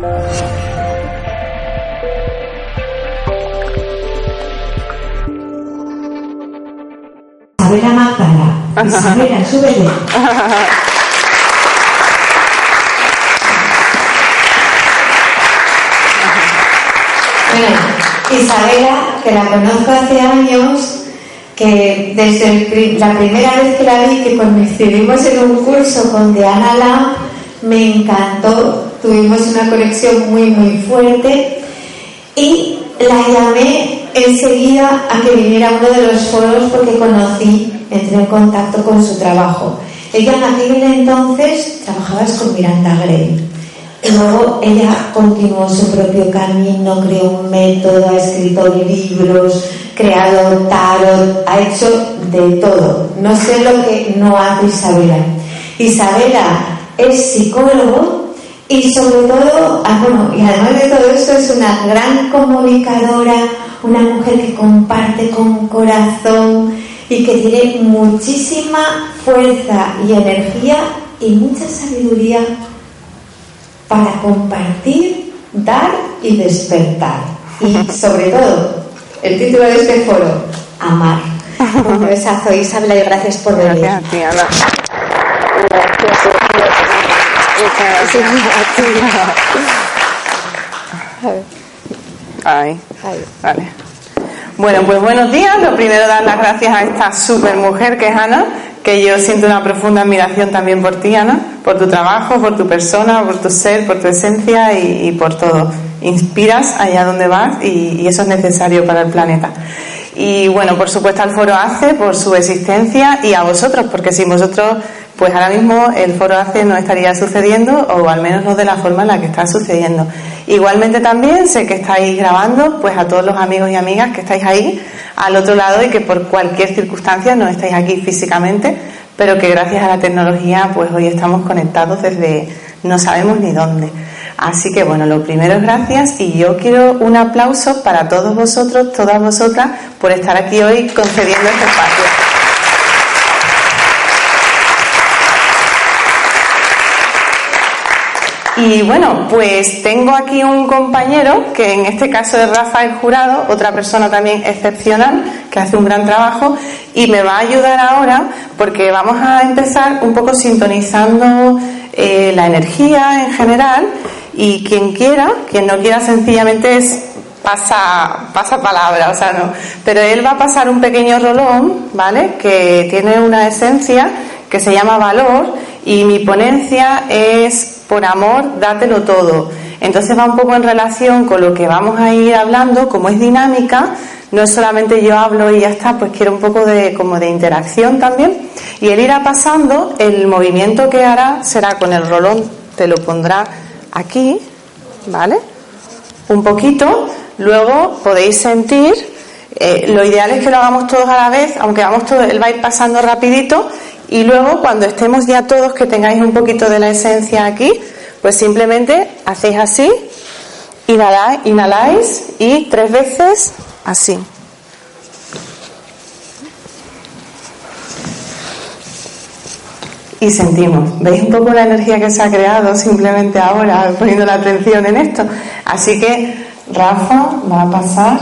Isabela Magdala. Isabela, súbete. Bueno, Isabela, que la conozco hace años, que desde la primera vez que la vi, que coincidimos en un curso con Diana Lam, me encantó, tuvimos una conexión muy, muy fuerte y la llamé enseguida a que viniera a uno de los foros porque conocí, entré en contacto con su trabajo. Ella en aquel entonces trabajaba con Miranda Gray. Luego ella continuó su propio camino, creó un método, ha escrito libros, creado tarot, ha hecho de todo. No sé lo que no hace Isabela. Isabela es psicólogo y sobre todo, ah, bueno, y además de todo eso es una gran comunicadora, una mujer que comparte con corazón y que tiene muchísima fuerza y energía y mucha sabiduría para compartir, dar y despertar. Y sobre todo, el título de este foro, amar. Un besazo Isabel y gracias por venir. Gracias, Ay, vale. Bueno, pues buenos días. Lo primero, dar las gracias a esta super mujer que es Ana, que yo siento una profunda admiración también por ti, Ana, por tu trabajo, por tu persona, por tu ser, por tu esencia y, por todo. Inspiras allá donde vas y, y, eso es necesario para el planeta. Y bueno, por supuesto al Foro ACE por su existencia y a vosotros, porque sin vosotros pues ahora mismo el foro ACE no estaría sucediendo o al menos no de la forma en la que está sucediendo. Igualmente también sé que estáis grabando pues a todos los amigos y amigas que estáis ahí al otro lado y que por cualquier circunstancia no estáis aquí físicamente, pero que gracias a la tecnología pues hoy estamos conectados desde no sabemos ni dónde. Así que bueno, lo primero es gracias y yo quiero un aplauso para todos vosotros, todas vosotras, por estar aquí hoy concediendo este espacio. Y bueno, pues tengo aquí un compañero que en este caso es Rafael Jurado, otra persona también excepcional que hace un gran trabajo y me va a ayudar ahora porque vamos a empezar un poco sintonizando eh, la energía en general y quien quiera, quien no quiera sencillamente es pasa, pasa palabra, o sea, no. Pero él va a pasar un pequeño rolón, ¿vale? Que tiene una esencia que se llama valor y mi ponencia es por amor, dátelo todo. Entonces va un poco en relación con lo que vamos a ir hablando, como es dinámica, no es solamente yo hablo y ya está, pues quiero un poco de como de interacción también. Y él irá pasando, el movimiento que hará será con el rolón, te lo pondrá aquí, ¿vale? Un poquito, luego podéis sentir, eh, lo ideal es que lo hagamos todos a la vez, aunque vamos todos, él va a ir pasando rapidito y luego, cuando estemos ya todos, que tengáis un poquito de la esencia aquí, pues simplemente hacéis así, inhaláis, inhaláis y tres veces así. y sentimos. ¿Veis un poco la energía que se ha creado simplemente ahora, poniendo la atención en esto? Así que Rafa va a pasar.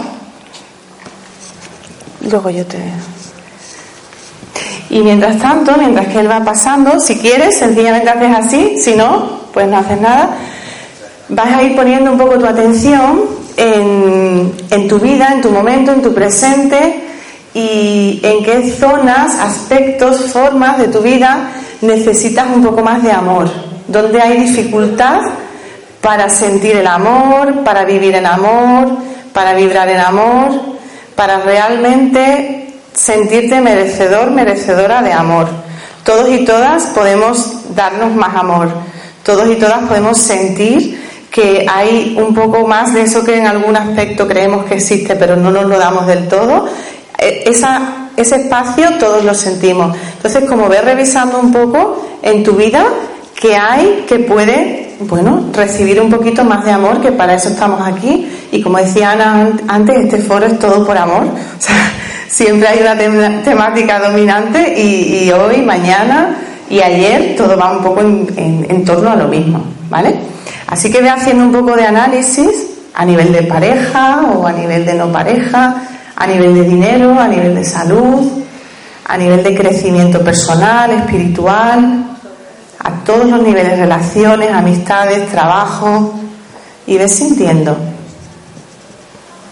Luego yo te. Y mientras tanto, mientras que él va pasando, si quieres, sencillamente haces así, si no, pues no haces nada. Vas a ir poniendo un poco tu atención en, en tu vida, en tu momento, en tu presente y en qué zonas, aspectos, formas de tu vida necesitas un poco más de amor. Donde hay dificultad para sentir el amor, para vivir en amor, para vibrar en amor, para realmente sentirte merecedor, merecedora de amor. Todos y todas podemos darnos más amor. Todos y todas podemos sentir que hay un poco más de eso que en algún aspecto creemos que existe, pero no nos lo damos del todo. E, esa, ese espacio todos lo sentimos. Entonces, como ves revisando un poco en tu vida, que hay que puede, bueno, recibir un poquito más de amor, que para eso estamos aquí. Y como decía Ana antes, este foro es todo por amor. siempre hay una temática dominante y, hoy, mañana y ayer todo va un poco en, torno a lo mismo, ¿vale? Así que ve haciendo un poco de análisis a nivel de pareja o a nivel de no pareja, a nivel de dinero, a nivel de salud, a nivel de crecimiento personal, espiritual, a todos los niveles, relaciones, amistades, trabajo, y ves sintiendo.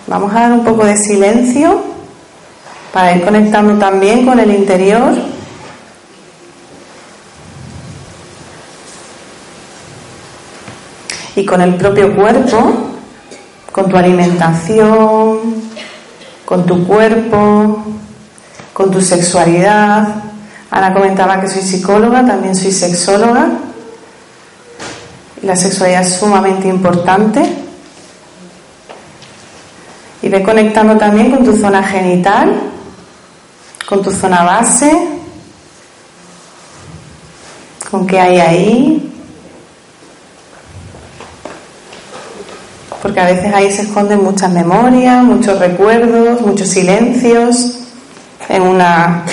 Vamos a dar un poco de silencio para ir conectando también con el interior. Y con el propio cuerpo, con tu alimentación, con tu cuerpo, con tu sexualidad. Ana comentaba que soy psicóloga, también soy sexóloga. La sexualidad es sumamente importante y ve conectando también con tu zona genital, con tu zona base, con qué hay ahí. Porque a veces ahí se esconden muchas memorias, muchos recuerdos, muchos silencios, en una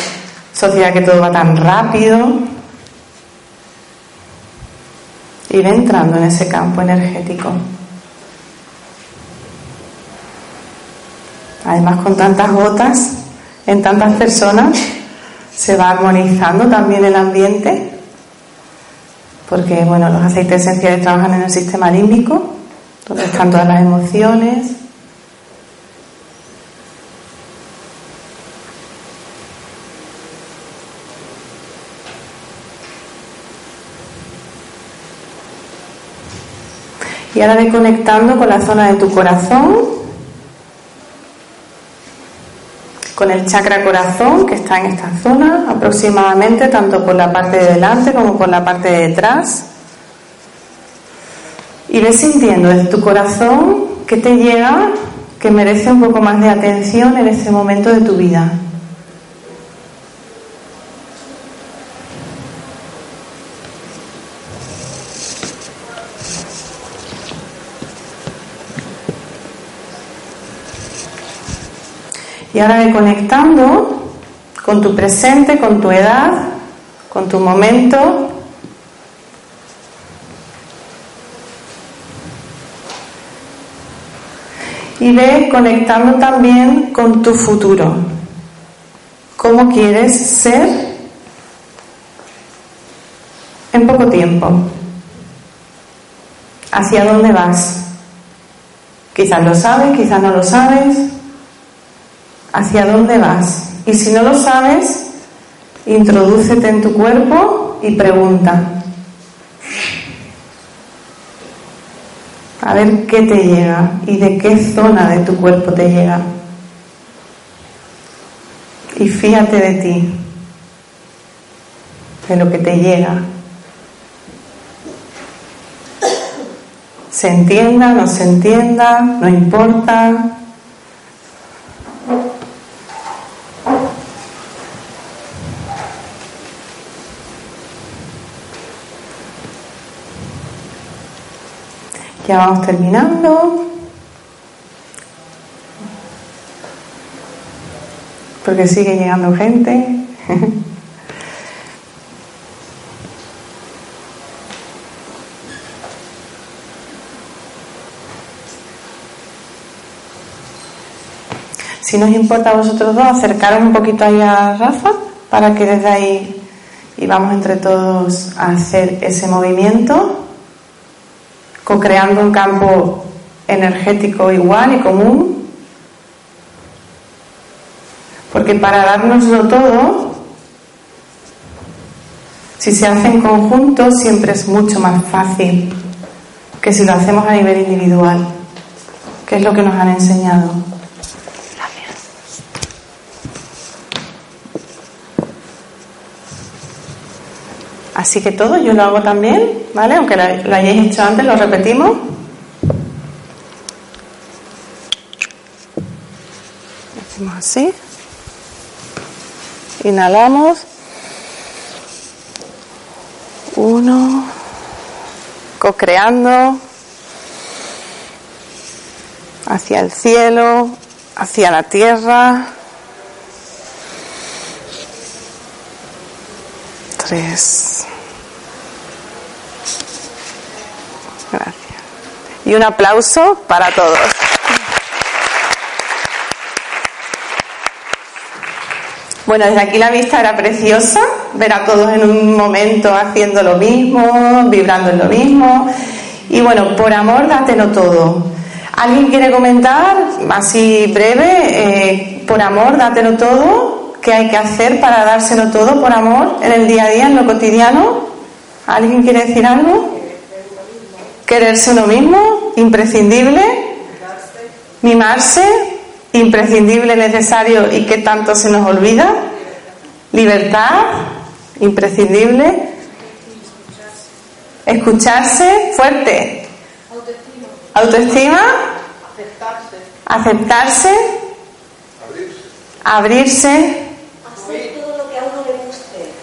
sociedad que todo va tan rápido. Y ve entrando en ese campo energético. Además, con tantas gotas en tantas personas, se va armonizando también el ambiente, porque bueno, los aceites esenciales trabajan en el sistema límbico, donde están todas las emociones. Y ahora ve conectando con la zona de tu corazón, con el chakra corazón que está en esta zona aproximadamente tanto por la parte de delante como por la parte de detrás y ves sintiendo desde tu corazón que te llega que merece un poco más de atención en este momento de tu vida. Y ahora ve conectando con tu presente, con tu edad, con tu momento. Y ve conectando también con tu futuro. ¿Cómo quieres ser en poco tiempo? ¿Hacia dónde vas? Quizás lo sabes, quizás no lo sabes hacia dónde vas. Y si no lo sabes, introdúcete en tu cuerpo y pregunta. A ver qué te llega y de qué zona de tu cuerpo te llega. Y fíjate de ti, de lo que te llega. Se entienda, no se entienda, no importa, Ya vamos terminando. Porque sigue llegando gente. si nos importa a vosotros dos acercaros un poquito ahí a Rafa para que desde ahí y vamos entre todos a hacer ese movimiento co-creando un campo energético igual y común. Porque para dárnoslo todo, si se hace en conjunto, siempre es mucho más fácil que si lo hacemos a nivel individual, que es lo que nos han enseñado. Así que todo yo lo hago también, ¿vale? Aunque lo, hayáis hecho antes, lo repetimos. Hacemos así. Inhalamos. Uno. Co-creando. Hacia el cielo, hacia la tierra. Tres. Gracias. y un aplauso para todos. Bueno, desde aquí la vista era preciosa, ver a todos en un momento haciendo lo mismo, vibrando en lo mismo. Y bueno, por amor, dátelo todo. ¿Alguien quiere comentar, así breve, eh, por amor, dátelo todo? ¿Qué hay que hacer para dárselo todo por amor en el día a día, en lo cotidiano? ¿Alguien quiere decir algo? Quererse uno mismo, imprescindible. Mimarse, imprescindible, necesario y que tanto se nos olvida. Libertad, imprescindible. Escucharse, fuerte. Autoestima. Aceptarse. Abrirse.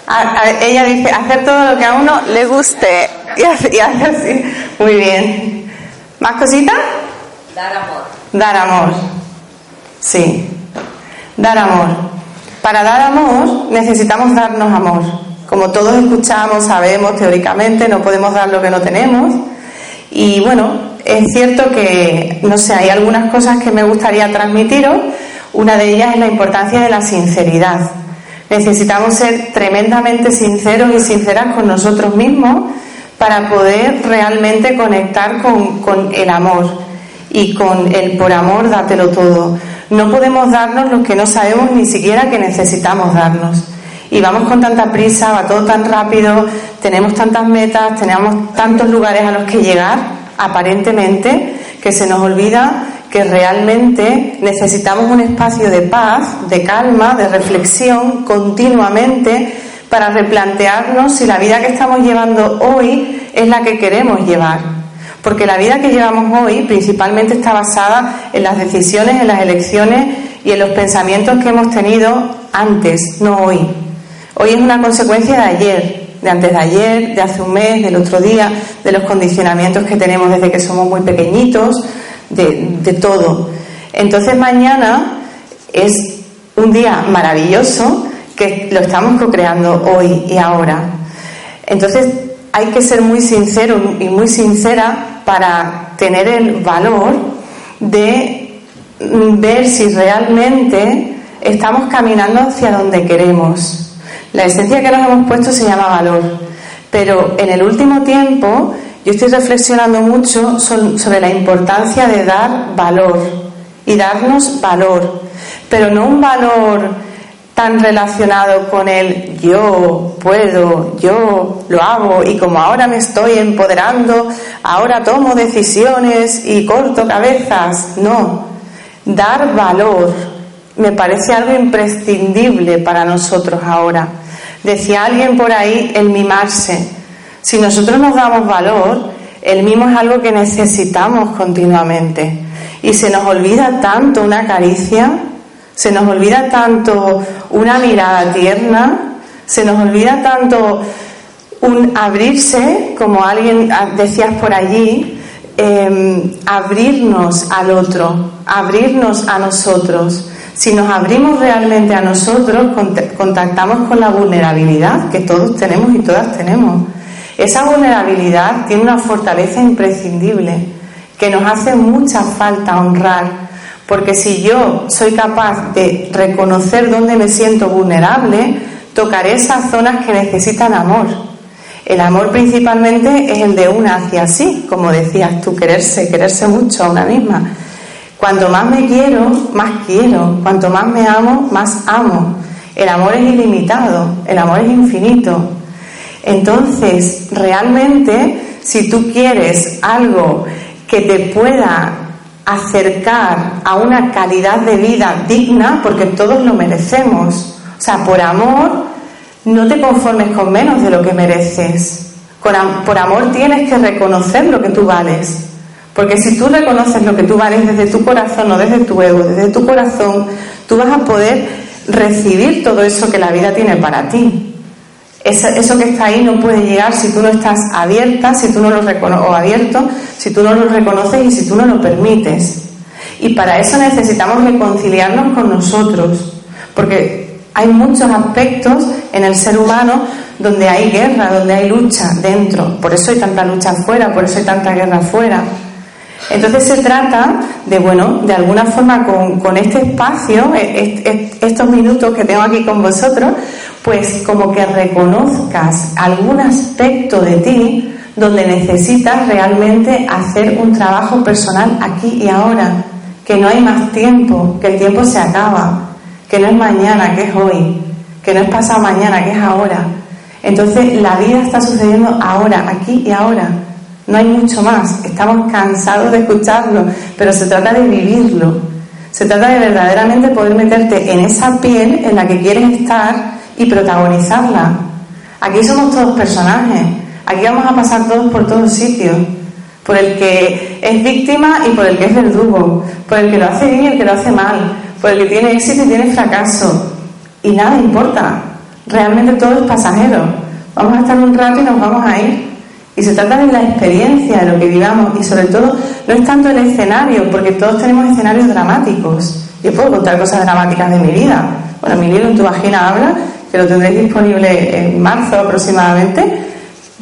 A guste. ella dice, hacer todo lo que a uno le guste. Y así. Muy bien. ¿Más cositas? Dar amor. Dar amor. Sí. Dar amor. Para dar amor necesitamos darnos amor. Como todos escuchamos, sabemos teóricamente, no podemos dar lo que no tenemos. Y bueno, es cierto que, no sé, hay algunas cosas que me gustaría transmitiros. Una de ellas es la importancia de la sinceridad. Necesitamos ser tremendamente sinceros y sinceras con nosotros mismos para poder realmente conectar con, el amor y con el por amor dátelo todo. No podemos darnos lo que no sabemos ni siquiera que necesitamos darnos. Y vamos con tanta prisa, va todo tan rápido, tenemos tantas metas, tenemos tantos lugares a los que llegar, aparentemente, que se nos olvida que realmente necesitamos un espacio de paz, de calma, de reflexión continuamente para replantearnos si la vida que estamos llevando hoy es la que queremos llevar. Porque la vida que llevamos hoy principalmente está basada en las decisiones, en las elecciones y en los pensamientos que hemos tenido antes, no hoy. Hoy es una consecuencia de ayer, de antes de ayer, de hace un mes, del otro día, de los condicionamientos que tenemos desde que somos muy pequeñitos, de, todo. Entonces mañana es un día maravilloso que lo estamos co-creando hoy y ahora. Entonces hay que ser muy sincero y muy sincera para tener el valor de ver si realmente estamos caminando hacia donde queremos. La esencia que nos hemos puesto se llama valor, pero en el último tiempo yo estoy reflexionando mucho sobre la importancia de dar valor y darnos valor, pero no un valor tan relacionado con el yo puedo, yo lo hago y como ahora me estoy empoderando, ahora tomo decisiones y corto cabezas. No, dar valor me parece algo imprescindible para nosotros ahora. Decía alguien por ahí el mimarse. Si nosotros nos damos valor, el mimo es algo que necesitamos continuamente. Y se nos olvida tanto una caricia, se nos olvida tanto una mirada tierna, se nos olvida tanto un abrirse, como alguien decías por allí, em, abrirnos al otro, abrirnos a nosotros. Si nos abrimos realmente a nosotros, contactamos con la vulnerabilidad que todos tenemos y todas tenemos. Esa vulnerabilidad tiene una fortaleza imprescindible que nos hace mucha falta honrar porque si yo soy capaz de reconocer dónde me siento vulnerable, tocaré esas zonas que necesitan amor. El amor principalmente es el de una hacia sí, como decías tú, quererse, quererse mucho a una misma. Cuanto más me quiero, más quiero. Cuanto más me amo, más amo. El amor es ilimitado, el amor es infinito. Entonces, realmente, si tú quieres algo que te pueda acercar a una calidad de vida digna, porque todos lo merecemos. O sea, por amor, no te conformes con menos de lo que mereces. Por amor tienes que reconocer lo que tú vales. Porque si tú reconoces lo que tú vales desde tu corazón, no desde tu ego, desde tu corazón, tú vas a poder recibir todo eso que la vida tiene para ti. Eso que está ahí no puede llegar si tú no estás abierta, si tú no lo o abierto, si tú no lo reconoces y si tú no lo permites. Y para eso necesitamos reconciliarnos con nosotros, porque hay muchos aspectos en el ser humano donde hay guerra, donde hay lucha dentro. Por eso hay tanta lucha afuera, por eso hay tanta guerra afuera. Entonces se trata de, bueno, de alguna forma con, este espacio, e, estos minutos que tengo aquí con vosotros, pues como que reconozcas algún aspecto de ti donde necesitas realmente hacer un trabajo personal aquí y ahora, que no hay más tiempo, que el tiempo se acaba, que no es mañana, que es hoy, que no es pasado mañana, que es ahora. Entonces la vida está sucediendo ahora, aquí y ahora. No hay mucho más. Estamos cansados de escucharlo, pero se trata de vivirlo. Se trata de verdaderamente poder meterte en esa piel en la que quieres estar y protagonizarla. Aquí somos todos personajes. Aquí vamos a pasar todos por todos sitios. Por el que es víctima y por el que es verdugo. Por el que lo hace bien y el que lo hace mal. Por el que tiene éxito y tiene fracaso. Y nada importa. Realmente todo es pasajero. Vamos a estar un rato y nos vamos a ir. Y se trata de la experiencia, de lo que vivamos y sobre todo no es tanto el escenario, porque todos tenemos escenarios dramáticos. Yo puedo contar cosas dramáticas de mi vida. Bueno, mi libro En tu vagina habla, que lo tendréis disponible en marzo aproximadamente,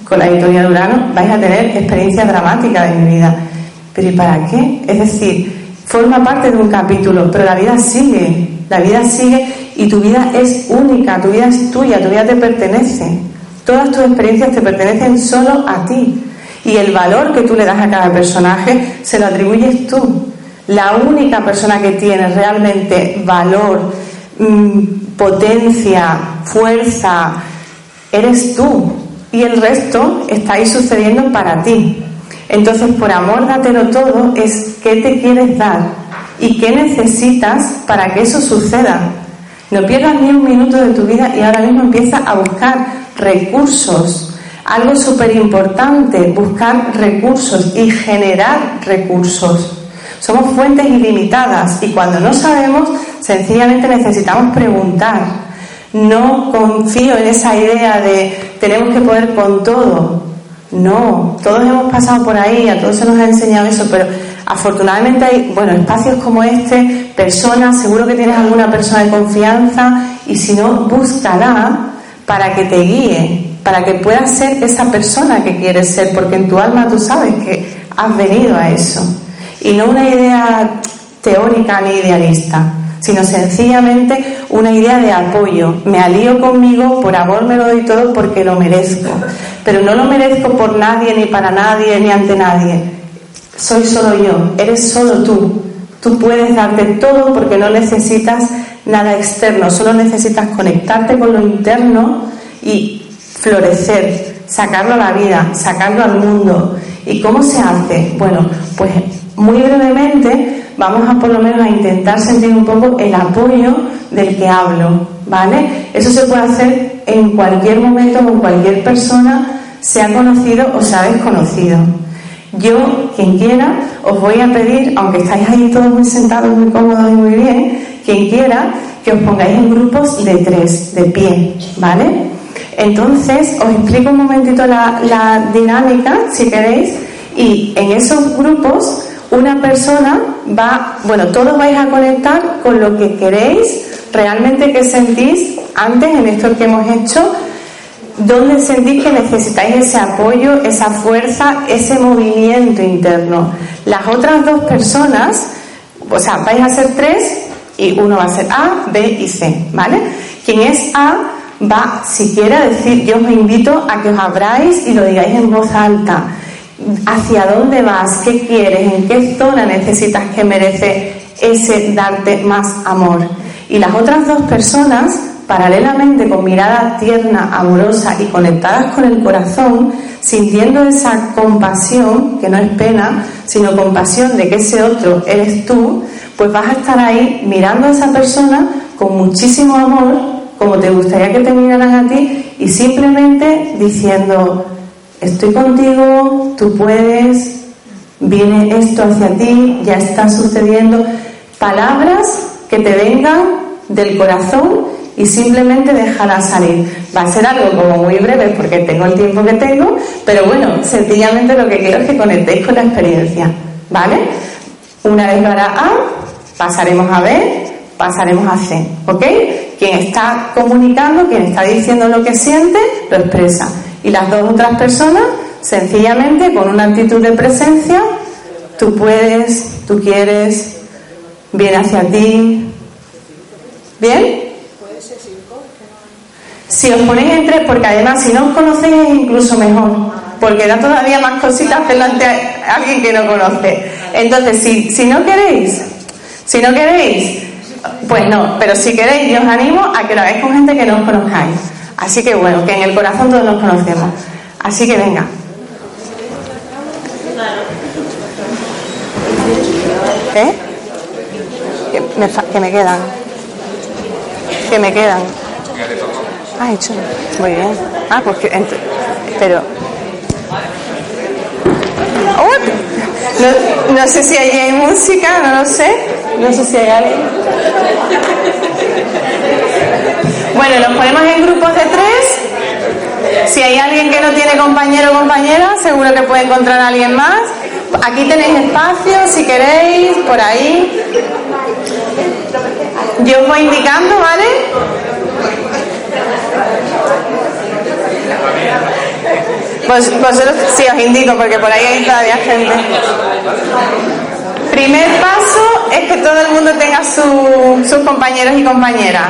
con la editorial Urano, vais a tener experiencias dramáticas de mi vida. Pero ¿y para qué? Es decir, forma parte de un capítulo, pero la vida sigue, la vida sigue y tu vida es única, tu vida es tuya, tu vida te pertenece. Todas tus experiencias te pertenecen solo a ti. Y el valor que tú le das a cada personaje se lo atribuyes tú. La única persona que tiene realmente valor, potencia, fuerza, eres tú. Y el resto está ahí sucediendo para ti. Entonces, por amor, dátelo todo, es qué te quieres dar y qué necesitas para que eso suceda. No pierdas ni un minuto de tu vida y ahora mismo empieza a buscar recursos. Algo súper importante, buscar recursos y generar recursos. Somos fuentes ilimitadas y cuando no sabemos, sencillamente necesitamos preguntar. No confío en esa idea de tenemos que poder con todo. No, todos hemos pasado por ahí, a todos se nos ha enseñado eso, pero afortunadamente hay, bueno, espacios como este, personas, seguro que tienes alguna persona de confianza y si no, búscala para que te guíe, para que puedas ser esa persona que quieres ser, porque en tu alma tú sabes que has venido a eso. Y no una idea teórica ni idealista, sino sencillamente una idea de apoyo. Me alío conmigo, por amor me lo doy todo porque lo merezco. Pero no lo merezco por nadie, ni para nadie, ni ante nadie. Soy solo yo, eres solo tú. Tú puedes darte todo porque no necesitas nada externo, solo necesitas conectarte con lo interno y florecer, sacarlo a la vida, sacarlo al mundo. ¿Y cómo se hace? Bueno, pues muy brevemente vamos a por lo menos a intentar sentir un poco el apoyo del que hablo, ¿vale? Eso se puede hacer en cualquier momento con cualquier persona, sea conocido o sea desconocido. Yo, quien quiera, os voy a pedir, aunque estáis ahí todos muy sentados, muy cómodos y muy bien, quien quiera, que os pongáis en grupos de tres, de pie, ¿vale? Entonces, os explico un momentito la, dinámica, si queréis, y en esos grupos una persona va, bueno, todos vais a conectar con lo que queréis, realmente que sentís antes en esto que hemos hecho, donde sentís que necesitáis ese apoyo, esa fuerza, ese movimiento interno. Las otras dos personas, o sea, vais a ser tres y uno va a ser A, B y C, ¿vale? Quien es A va, si quiere decir, yo os invito a que os abráis y lo digáis en voz alta. ¿Hacia dónde vas? ¿Qué quieres? ¿En qué zona necesitas que merece ese darte más amor? Y las otras dos personas, paralelamente con mirada tierna, amorosa y conectadas con el corazón, sintiendo esa compasión, que no es pena, sino compasión de que ese otro eres tú, pues vas a estar ahí mirando a esa persona con muchísimo amor, como te gustaría que te miraran a ti, y simplemente diciendo, estoy contigo, tú puedes, viene esto hacia ti, ya está sucediendo. Palabras que te vengan del corazón y simplemente déjala salir. Va a ser algo como muy breve porque tengo el tiempo que tengo, pero bueno, sencillamente lo que quiero es que conectéis con la experiencia, ¿vale? Una vez para A, pasaremos a B, pasaremos a C, ¿ok? Quien está comunicando, quien está diciendo lo que siente, lo expresa. Y las dos otras personas, sencillamente, con una actitud de presencia, tú puedes, tú quieres, viene hacia ti. ¿Bien? Si os ponéis entre, porque además si no os conocéis es incluso mejor, porque da todavía más cositas delante a alguien que no conoce. Entonces, si, si no queréis, si no queréis, pues no, pero si queréis, yo os animo a que lo hagáis con gente que no os conozcáis. Así que bueno, que en el corazón todos nos conocemos. Así que venga. ¿Eh? Que me, que me quedan. Que me quedan. Ah, hecho. Muy bien. Ah, pues que. Pero. No, no, sé si allí hay música, no lo sé. No sé si hay alguien. Bueno, nos ponemos en grupos de tres. Si hay alguien que no tiene compañero o compañera, seguro que puede encontrar a alguien más. Aquí tenéis espacio, si queréis, por ahí. Yo os voy indicando, ¿vale? Pues vosotros sí os indico porque por ahí hay todavía gente. Primer paso es que todo el mundo tenga sus compañeros y compañeras.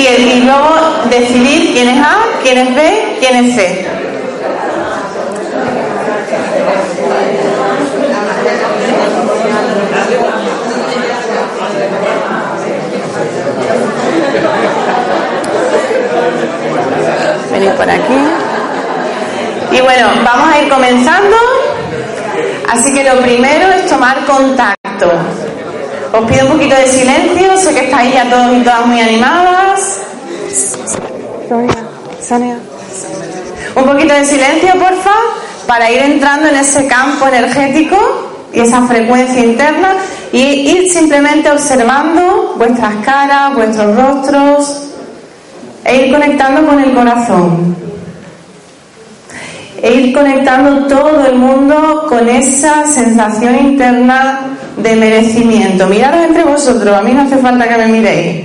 Y, luego decidir quién es A, quién es B, quién es C. Venid por aquí. Y bueno, vamos a ir comenzando. Así que lo primero es tomar contacto. Os pido un poquito de silencio, sé que estáis ya todos y todas muy animadas. Sonia, Un poquito de silencio, porfa, para ir entrando en ese campo energético y esa frecuencia interna y ir simplemente observando vuestras caras, vuestros rostros e ir conectando con el corazón. E ir conectando todo el mundo con esa sensación interna de merecimiento. Miraros entre vosotros, a mí no hace falta que me miréis.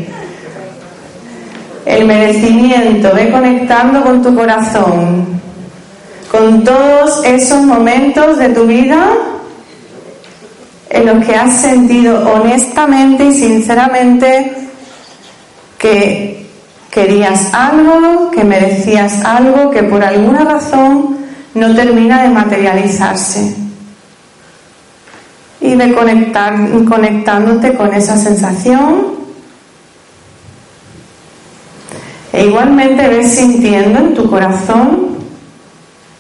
El merecimiento, ve conectando con tu corazón, con todos esos momentos de tu vida en los que has sentido honestamente y sinceramente que querías algo, que merecías algo que por alguna razón no termina de materializarse. Y de conectar, conectándote con esa sensación. E igualmente ves sintiendo en tu corazón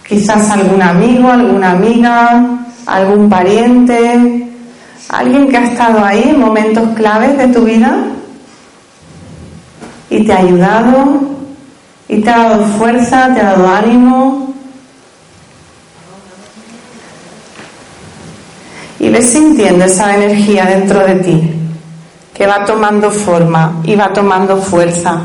quizás algún amigo, alguna amiga, algún pariente, alguien que ha estado ahí en momentos claves de tu vida y te ha ayudado y te ha dado fuerza, te ha dado ánimo. Y ves sintiendo esa energía dentro de ti que va tomando forma y va tomando fuerza.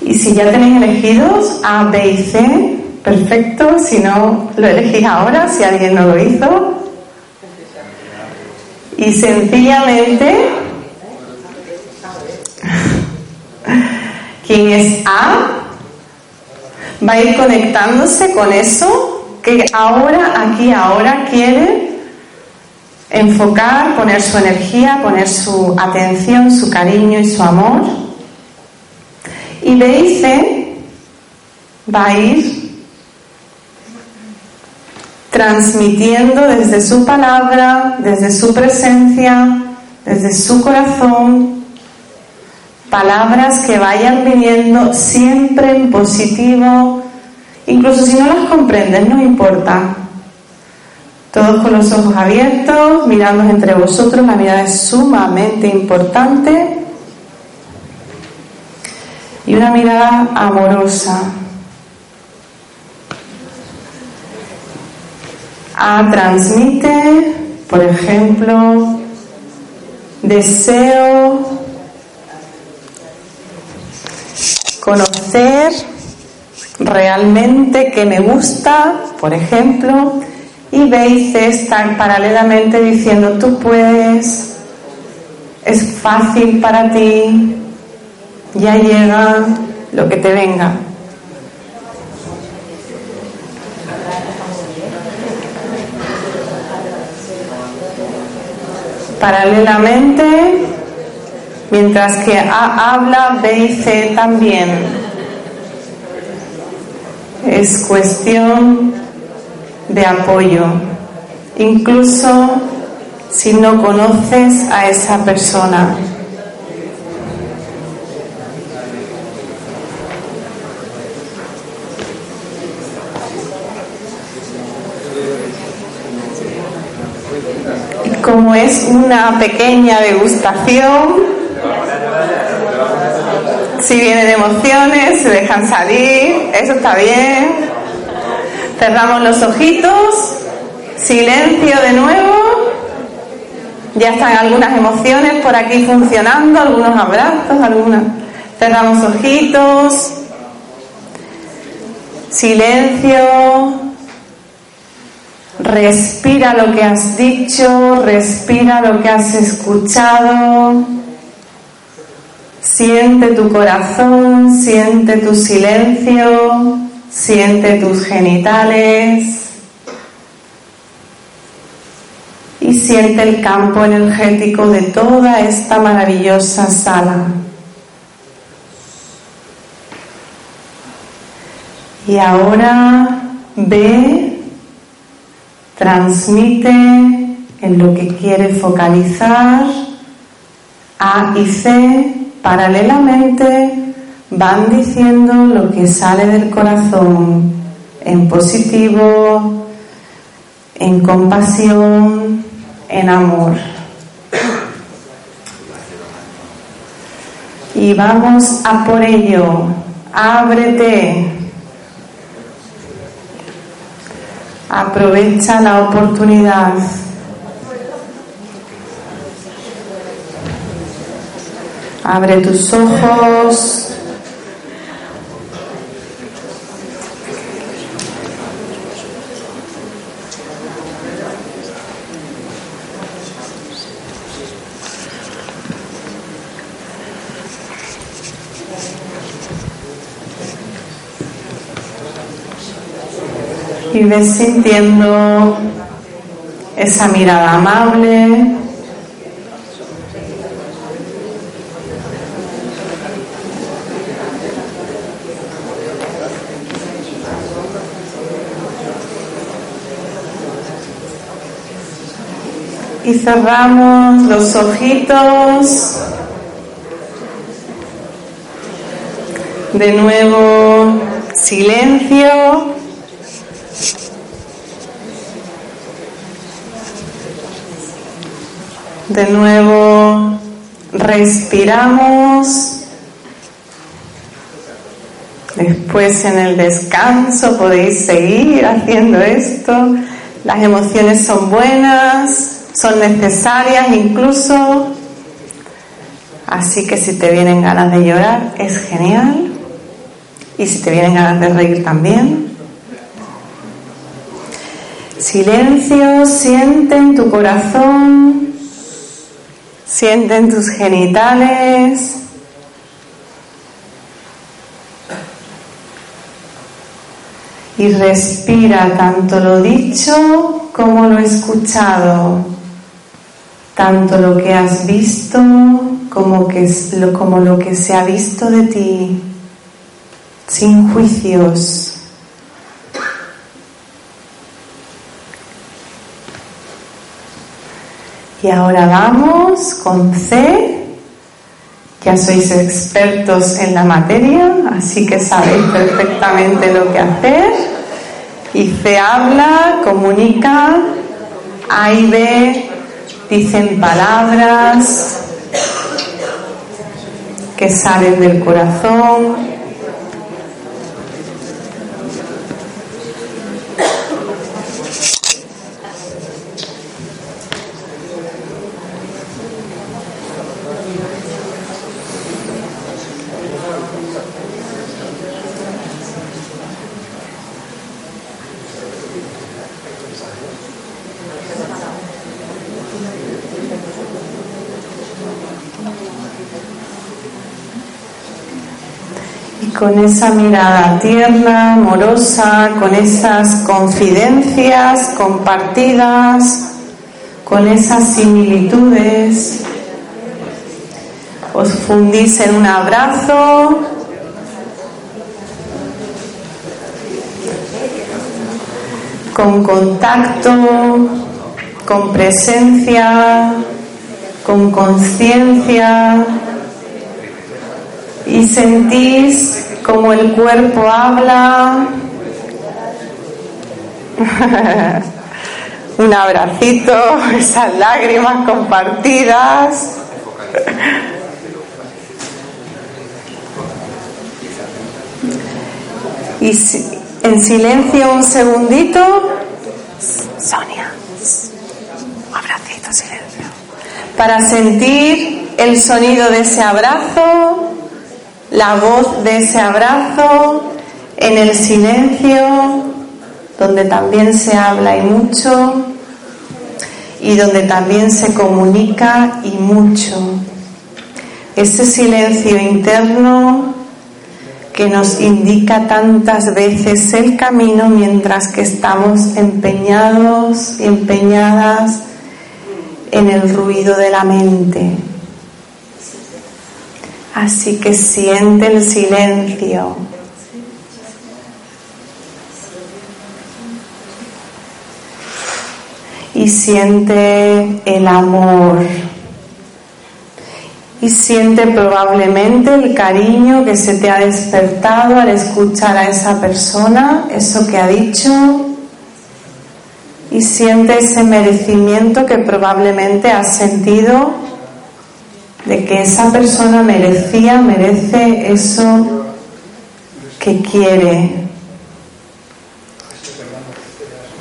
Y si ya tenéis elegidos A, B y C, perfecto. Si no, lo elegís ahora, si alguien no lo hizo. Y sencillamente, quien es A va a ir conectándose con eso que ahora, aquí, ahora quiere enfocar, poner su energía, poner su atención, su cariño y su amor. Y B va a ir transmitiendo desde su palabra, desde su presencia, desde su corazón, palabras que vayan viniendo siempre en positivo, incluso si no las comprendes, no importa. Todos con los ojos abiertos, mirando entre vosotros, la mirada es sumamente importante. Y una mirada amorosa, A transmite, por ejemplo, deseo conocer realmente que me gusta, por ejemplo, y veis estar paralelamente diciendo tú puedes, es fácil para ti, ya llega lo que te venga. Paralelamente, mientras que A habla, B y C también. Es cuestión de apoyo, incluso si no conoces a esa persona. como es una pequeña degustación, si vienen emociones, se dejan salir, eso está bien. Cerramos los ojitos, silencio de nuevo. Ya están algunas emociones por aquí funcionando, algunos abrazos, algunas. Cerramos ojitos. Silencio. Respira lo que has dicho, respira lo que has escuchado. Siente tu corazón, siente tu silencio, siente tus genitales y siente el campo energético de toda esta maravillosa sala. Y ahora ve transmite en lo que quiere focalizar. A y C paralelamente van diciendo lo que sale del corazón en positivo, en compasión, en amor. Y vamos a por ello. Ábrete, Aprovecha la oportunidad. Abre tus ojos. y ves sintiendo esa mirada amable. Cerramos los ojitos. De nuevo, silencio. De nuevo, respiramos. Después en el descanso podéis seguir haciendo esto. Las emociones son buenas, son necesarias incluso. Así que si te vienen ganas de llorar, es genial. Y si te vienen ganas de reír también. Silencio, siente en tu corazón Sienten tus genitales. Y respira tanto lo dicho como lo escuchado, tanto lo que has visto como, que, como lo que se ha visto de ti, sin juicios. Y ahora vamos con C. Ya sois expertos en la materia, así que sabéis perfectamente lo que hacer. Y C habla, comunica, A y B dicen palabras que salen del corazón, con esa mirada tierna, amorosa, con esas confidencias compartidas, con esas similitudes. Os fundís en un abrazo. Con contacto, con presencia, con conciencia y sentís como el cuerpo habla. Un abracito, esas lágrimas compartidas. Y en silencio un segundito. Sonia, abracito, silencio. Para sentir el sonido de ese abrazo la voz de ese abrazo en el silencio, donde también se habla y mucho, y donde también se comunica y mucho. Ese silencio interno que nos indica tantas veces el camino mientras que estamos empeñados empeñadas en el ruido de la mente. Así que siente el silencio. Y siente el amor. Y siente probablemente el cariño que se te ha despertado al escuchar a esa persona, eso que ha dicho. Y siente ese merecimiento que probablemente has sentido de que esa persona merecía, merece eso que quiere.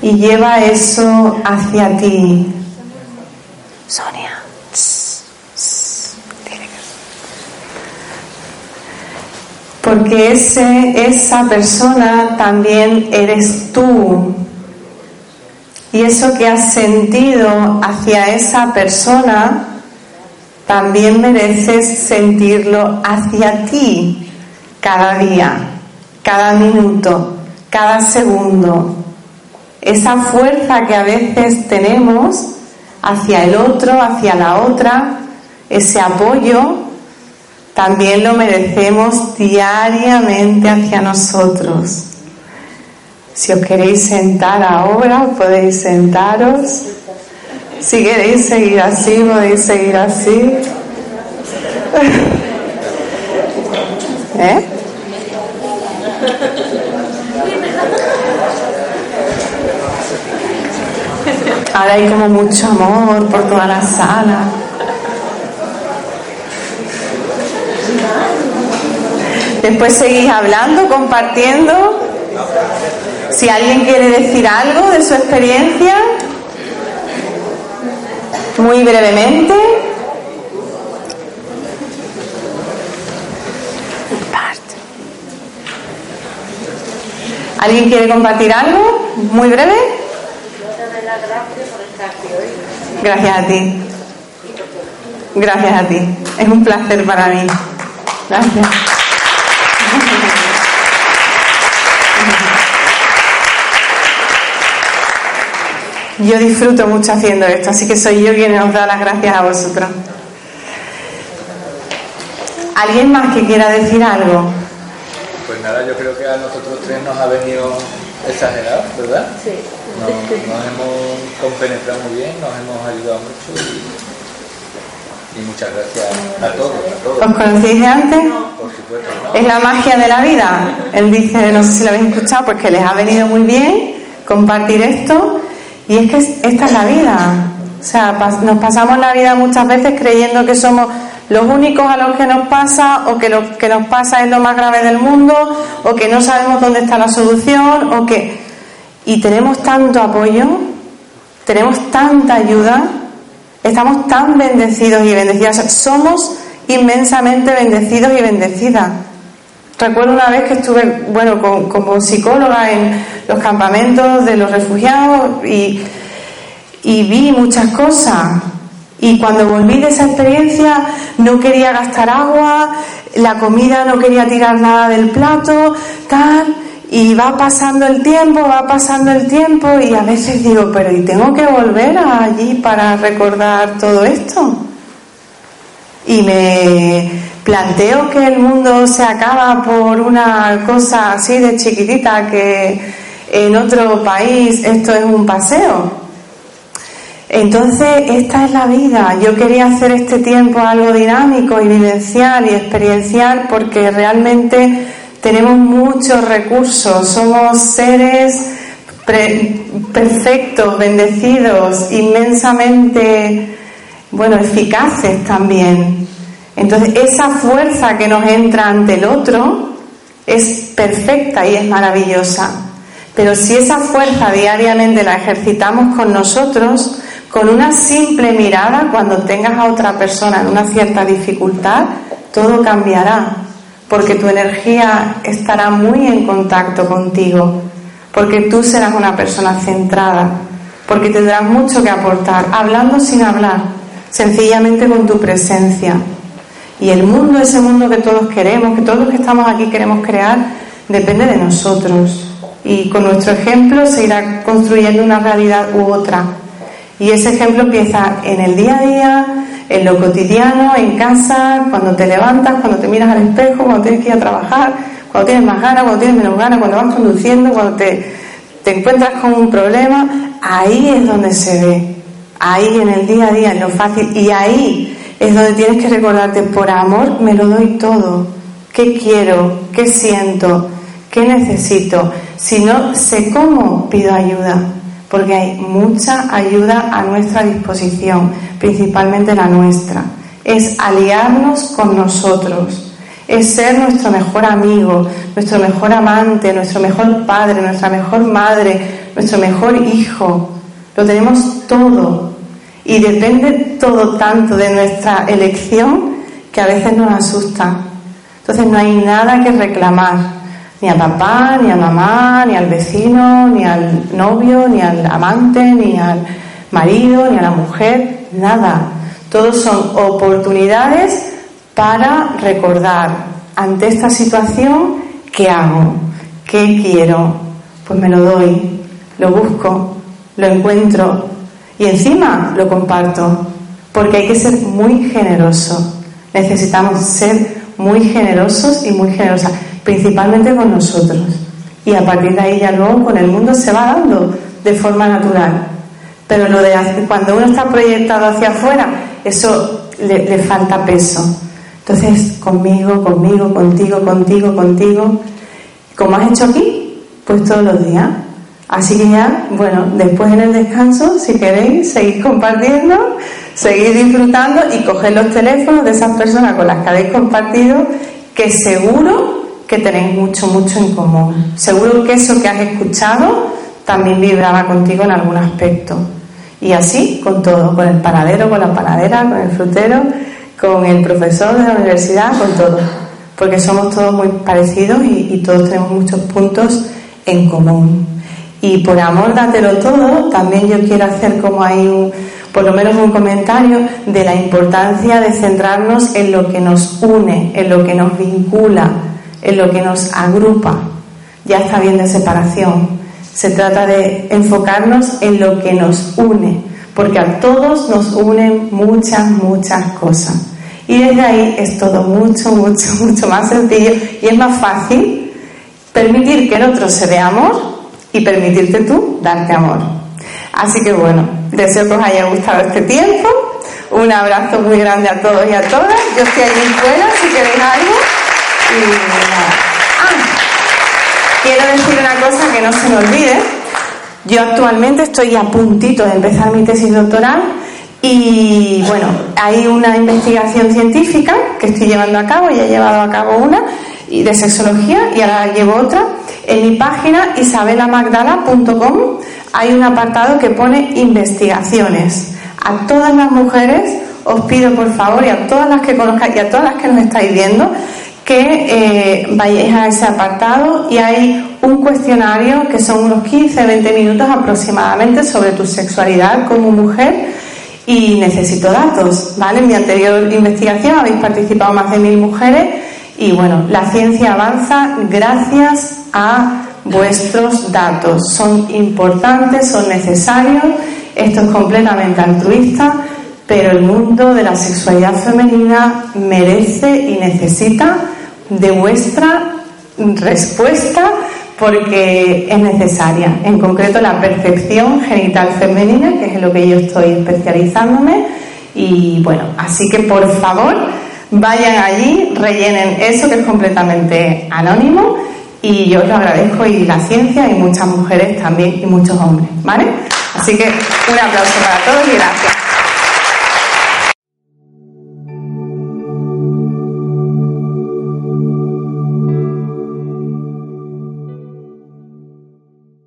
Y lleva eso hacia ti. Sonia. Porque ese, esa persona también eres tú. Y eso que has sentido hacia esa persona también mereces sentirlo hacia ti cada día, cada minuto, cada segundo. Esa fuerza que a veces tenemos hacia el otro, hacia la otra, ese apoyo, también lo merecemos diariamente hacia nosotros. Si os queréis sentar ahora, podéis sentaros. Si queréis seguir así, podéis seguir así. ¿Eh? Ahora hay como mucho amor por toda la sala. Después seguís hablando, compartiendo. Si alguien quiere decir algo de su experiencia, muy brevemente. ¿Alguien quiere compartir algo? Muy breve. Gracias a ti. Gracias a ti. Es un placer para mí. Gracias. Yo disfruto mucho haciendo esto, así que soy yo quien os da las gracias a vosotros. ¿Alguien más que quiera decir algo? Pues nada, yo creo que a nosotros tres nos ha venido exagerado, ¿verdad? Sí. Nos, hemos compenetrado muy bien, nos hemos ayudado mucho y, muchas gracias a todos, a todos. ¿Os conocéis de antes? Por supuesto. Es la magia de la vida. Él dice, no sé si lo habéis escuchado, pues que les ha venido muy bien compartir esto y es que esta es la vida. O sea, nos pasamos la vida muchas veces creyendo que somos los únicos a los que nos pasa o que lo que nos pasa es lo más grave del mundo o que no sabemos dónde está la solución o que y tenemos tanto apoyo, tenemos tanta ayuda, estamos tan bendecidos y bendecidas, somos inmensamente bendecidos y bendecidas. Recuerdo una vez que estuve, bueno, como psicóloga en los campamentos de los refugiados y, y vi muchas cosas. Y cuando volví de esa experiencia no quería gastar agua, la comida no quería tirar nada del plato, tal. Y va pasando el tiempo, va pasando el tiempo y a veces digo, pero ¿y tengo que volver allí para recordar todo esto? Y me planteo que el mundo se acaba por una cosa así de chiquitita que en otro país esto es un paseo. Entonces, esta es la vida. Yo quería hacer este tiempo algo dinámico y vivencial y experiencial porque realmente tenemos muchos recursos, somos seres perfectos, bendecidos, inmensamente, bueno, eficaces también. Entonces, esa fuerza que nos entra ante el otro es perfecta y es maravillosa. Pero si esa fuerza diariamente la ejercitamos con nosotros, con una simple mirada, cuando tengas a otra persona en una cierta dificultad, todo cambiará porque tu energía estará muy en contacto contigo, porque tú serás una persona centrada, porque tendrás mucho que aportar, hablando sin hablar, sencillamente con tu presencia. Y el mundo, ese mundo que todos queremos, que todos los que estamos aquí queremos crear, depende de nosotros. Y con nuestro ejemplo se irá construyendo una realidad u otra. Y ese ejemplo empieza en el día a día, en lo cotidiano, en casa, cuando te levantas, cuando te miras al espejo, cuando tienes que ir a trabajar, cuando tienes más ganas, cuando tienes menos ganas, cuando vas conduciendo, cuando te, te encuentras con un problema, ahí es donde se ve, ahí en el día a día, en lo fácil, y ahí es donde tienes que recordarte, por amor me lo doy todo, ¿qué quiero? ¿Qué siento? ¿Qué necesito? Si no sé cómo, pido ayuda porque hay mucha ayuda a nuestra disposición, principalmente la nuestra. Es aliarnos con nosotros, es ser nuestro mejor amigo, nuestro mejor amante, nuestro mejor padre, nuestra mejor madre, nuestro mejor hijo. Lo tenemos todo y depende todo tanto de nuestra elección que a veces nos asusta. Entonces no hay nada que reclamar ni a papá, ni a mamá, ni al vecino, ni al novio, ni al amante, ni al marido, ni a la mujer, nada. Todos son oportunidades para recordar ante esta situación qué hago, qué quiero. Pues me lo doy, lo busco, lo encuentro y encima lo comparto, porque hay que ser muy generoso. Necesitamos ser muy generosos y muy generosas principalmente con nosotros. Y a partir de ahí ya luego con el mundo se va dando de forma natural. Pero lo de cuando uno está proyectado hacia afuera, eso le, le falta peso. Entonces, conmigo, conmigo, contigo, contigo, contigo, como has hecho aquí, pues todos los días. Así que ya, bueno, después en el descanso, si queréis, seguir compartiendo, seguir disfrutando y coger los teléfonos de esas personas con las que habéis compartido, que seguro que tenéis mucho, mucho en común. Seguro que eso que has escuchado también vibraba contigo en algún aspecto. Y así con todo, con el panadero, con la panadera, con el frutero, con el profesor de la universidad, con todo. Porque somos todos muy parecidos y todos tenemos muchos puntos en común. Y por amor dátelo todo, también yo quiero hacer como hay un, por lo menos un comentario de la importancia de centrarnos en lo que nos une, en lo que nos vincula, en lo que nos agrupa. Ya está bien de separación. Se trata de enfocarnos en lo que nos une, porque a todos nos unen muchas, muchas cosas. Y desde ahí es todo mucho, mucho, mucho más sencillo y es más fácil permitir que el otro se dé amor y permitirte tú darte amor. Así que bueno, deseo que os haya gustado este tiempo. Un abrazo muy grande a todos y a todas. Yo estoy ahí fuera si queréis algo. Ah, quiero decir una cosa que no se me olvide. Yo actualmente estoy a puntito de empezar mi tesis doctoral y bueno, hay una investigación científica que estoy llevando a cabo, ya he llevado a cabo una y de sexología y ahora llevo otra. En mi página isabelamagdala.com hay un apartado que pone investigaciones. A todas las mujeres os pido por favor y a todas las que conozcáis y a todas las que nos estáis viendo que eh, vayáis a ese apartado y hay un cuestionario que son unos 15-20 minutos aproximadamente sobre tu sexualidad como mujer y necesito datos, ¿vale? En mi anterior investigación habéis participado más de mil mujeres y bueno, la ciencia avanza gracias a vuestros datos. Son importantes, son necesarios, esto es completamente altruista, pero el mundo de la sexualidad femenina merece y necesita de vuestra respuesta porque es necesaria. En concreto, la percepción genital femenina, que es en lo que yo estoy especializándome. Y bueno, así que por favor, vayan allí, rellenen eso que es completamente anónimo. Y yo os lo agradezco, y la ciencia, y muchas mujeres también, y muchos hombres, ¿vale? Así que un aplauso para todos y gracias.